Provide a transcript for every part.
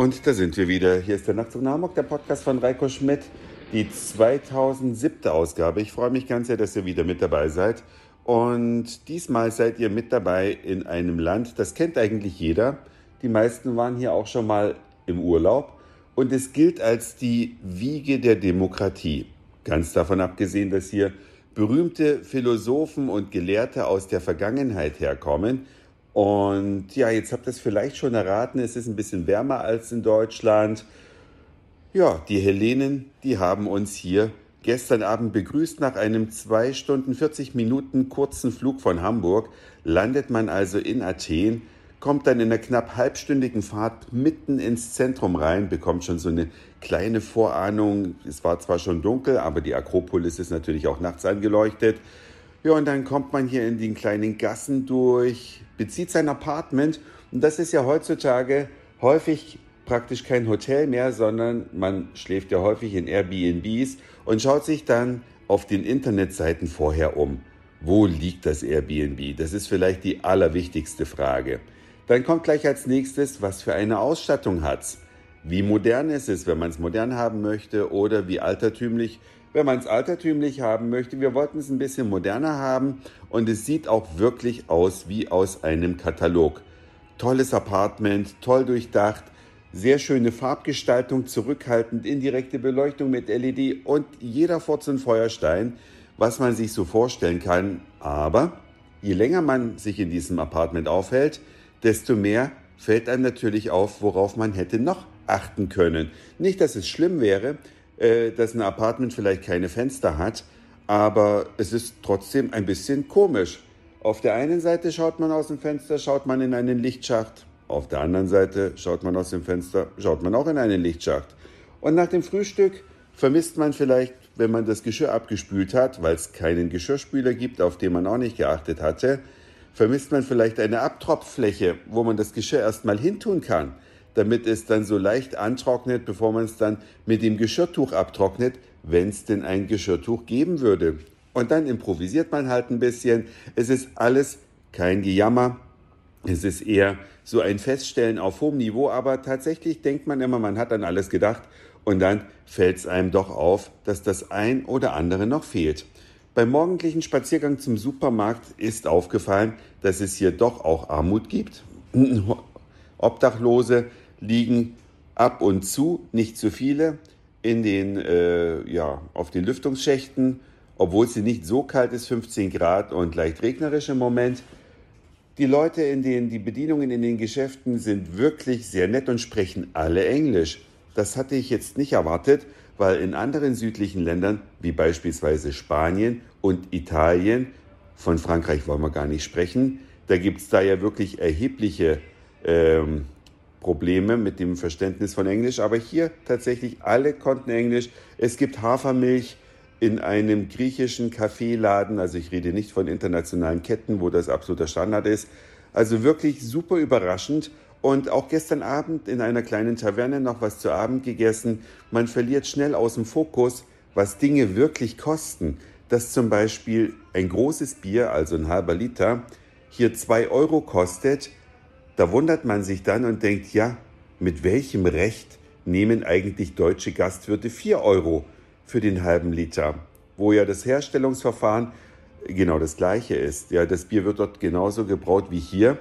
Und da sind wir wieder. Hier ist der Nachtzug nach Hamburg, der Podcast von Reiko Schmidt, die 2007. Ausgabe. Ich freue mich ganz sehr, dass ihr wieder mit dabei seid. Und diesmal seid ihr mit dabei in einem Land, das kennt eigentlich jeder. Die meisten waren hier auch schon mal im Urlaub. Und es gilt als die Wiege der Demokratie. Ganz davon abgesehen, dass hier berühmte Philosophen und Gelehrte aus der Vergangenheit herkommen, und ja, jetzt habt ihr es vielleicht schon erraten, es ist ein bisschen wärmer als in Deutschland. Ja, die Hellenen, die haben uns hier gestern Abend begrüßt. Nach einem 2 Stunden 40 Minuten kurzen Flug von Hamburg landet man also in Athen, kommt dann in einer knapp halbstündigen Fahrt mitten ins Zentrum rein, bekommt schon so eine kleine Vorahnung. Es war zwar schon dunkel, aber die Akropolis ist natürlich auch nachts angeleuchtet. Ja, und dann kommt man hier in den kleinen Gassen durch, bezieht sein Apartment. Und das ist ja heutzutage häufig praktisch kein Hotel mehr, sondern man schläft ja häufig in Airbnbs und schaut sich dann auf den Internetseiten vorher um. Wo liegt das Airbnb? Das ist vielleicht die allerwichtigste Frage. Dann kommt gleich als nächstes, was für eine Ausstattung hat's? Wie modern ist es, wenn man es modern haben möchte oder wie altertümlich wenn man es altertümlich haben möchte. Wir wollten es ein bisschen moderner haben und es sieht auch wirklich aus wie aus einem Katalog. Tolles Apartment, toll durchdacht, sehr schöne Farbgestaltung, zurückhaltend, indirekte Beleuchtung mit LED und jeder Furz und Feuerstein, was man sich so vorstellen kann. Aber je länger man sich in diesem Apartment aufhält, desto mehr fällt einem natürlich auf, worauf man hätte noch achten können. Nicht, dass es schlimm wäre, äh, dass ein Apartment vielleicht keine Fenster hat, aber es ist trotzdem ein bisschen komisch. Auf der einen Seite schaut man aus dem Fenster, schaut man in einen Lichtschacht. Auf der anderen Seite schaut man aus dem Fenster, schaut man auch in einen Lichtschacht. Und nach dem Frühstück vermisst man vielleicht, wenn man das Geschirr abgespült hat, weil es keinen Geschirrspüler gibt, auf den man auch nicht geachtet hatte, vermisst man vielleicht eine Abtropffläche, wo man das Geschirr erstmal hintun kann damit es dann so leicht antrocknet, bevor man es dann mit dem Geschirrtuch abtrocknet, wenn es denn ein Geschirrtuch geben würde. Und dann improvisiert man halt ein bisschen. Es ist alles kein Gejammer. Es ist eher so ein Feststellen auf hohem Niveau, aber tatsächlich denkt man immer, man hat an alles gedacht und dann fällt es einem doch auf, dass das ein oder andere noch fehlt. Beim morgendlichen Spaziergang zum Supermarkt ist aufgefallen, dass es hier doch auch Armut gibt. Obdachlose liegen ab und zu, nicht zu viele, in den, äh, ja, auf den Lüftungsschächten, obwohl es nicht so kalt ist, 15 Grad und leicht regnerisch im Moment. Die Leute in den, die Bedienungen in den Geschäften sind wirklich sehr nett und sprechen alle Englisch. Das hatte ich jetzt nicht erwartet, weil in anderen südlichen Ländern, wie beispielsweise Spanien und Italien, von Frankreich wollen wir gar nicht sprechen, da gibt es da ja wirklich erhebliche ähm, Probleme mit dem Verständnis von Englisch, aber hier tatsächlich alle konnten Englisch. Es gibt Hafermilch in einem griechischen Kaffeeladen, also ich rede nicht von internationalen Ketten, wo das absoluter Standard ist. Also wirklich super überraschend und auch gestern Abend in einer kleinen Taverne noch was zu Abend gegessen. Man verliert schnell aus dem Fokus, was Dinge wirklich kosten. Dass zum Beispiel ein großes Bier, also ein halber Liter, hier zwei Euro kostet, da wundert man sich dann und denkt, ja, mit welchem Recht nehmen eigentlich deutsche Gastwirte 4 Euro für den halben Liter, wo ja das Herstellungsverfahren genau das gleiche ist. Ja, das Bier wird dort genauso gebraut wie hier.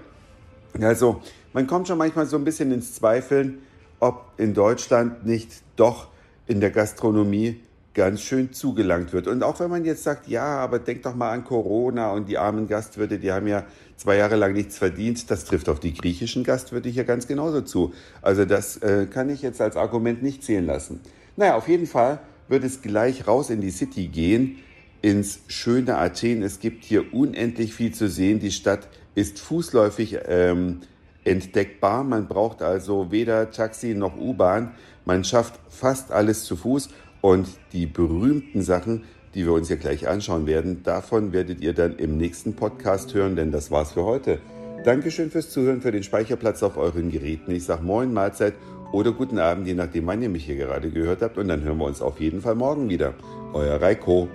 Also man kommt schon manchmal so ein bisschen ins Zweifeln, ob in Deutschland nicht doch in der Gastronomie ganz schön zugelangt wird. Und auch wenn man jetzt sagt, ja, aber denk doch mal an Corona und die armen Gastwirte, die haben ja zwei Jahre lang nichts verdient, das trifft auf die griechischen Gastwirte hier ganz genauso zu. Also das äh, kann ich jetzt als Argument nicht zählen lassen. Naja, auf jeden Fall wird es gleich raus in die City gehen, ins schöne Athen. Es gibt hier unendlich viel zu sehen. Die Stadt ist fußläufig ähm, entdeckbar. Man braucht also weder Taxi noch U-Bahn. Man schafft fast alles zu Fuß und die berühmten Sachen, die wir uns hier gleich anschauen werden, davon werdet ihr dann im nächsten Podcast hören, denn das war's für heute. Dankeschön fürs Zuhören, für den Speicherplatz auf euren Geräten. Ich sage Moin, Mahlzeit oder guten Abend, je nachdem, wann ihr mich hier gerade gehört habt. Und dann hören wir uns auf jeden Fall morgen wieder. Euer Reiko.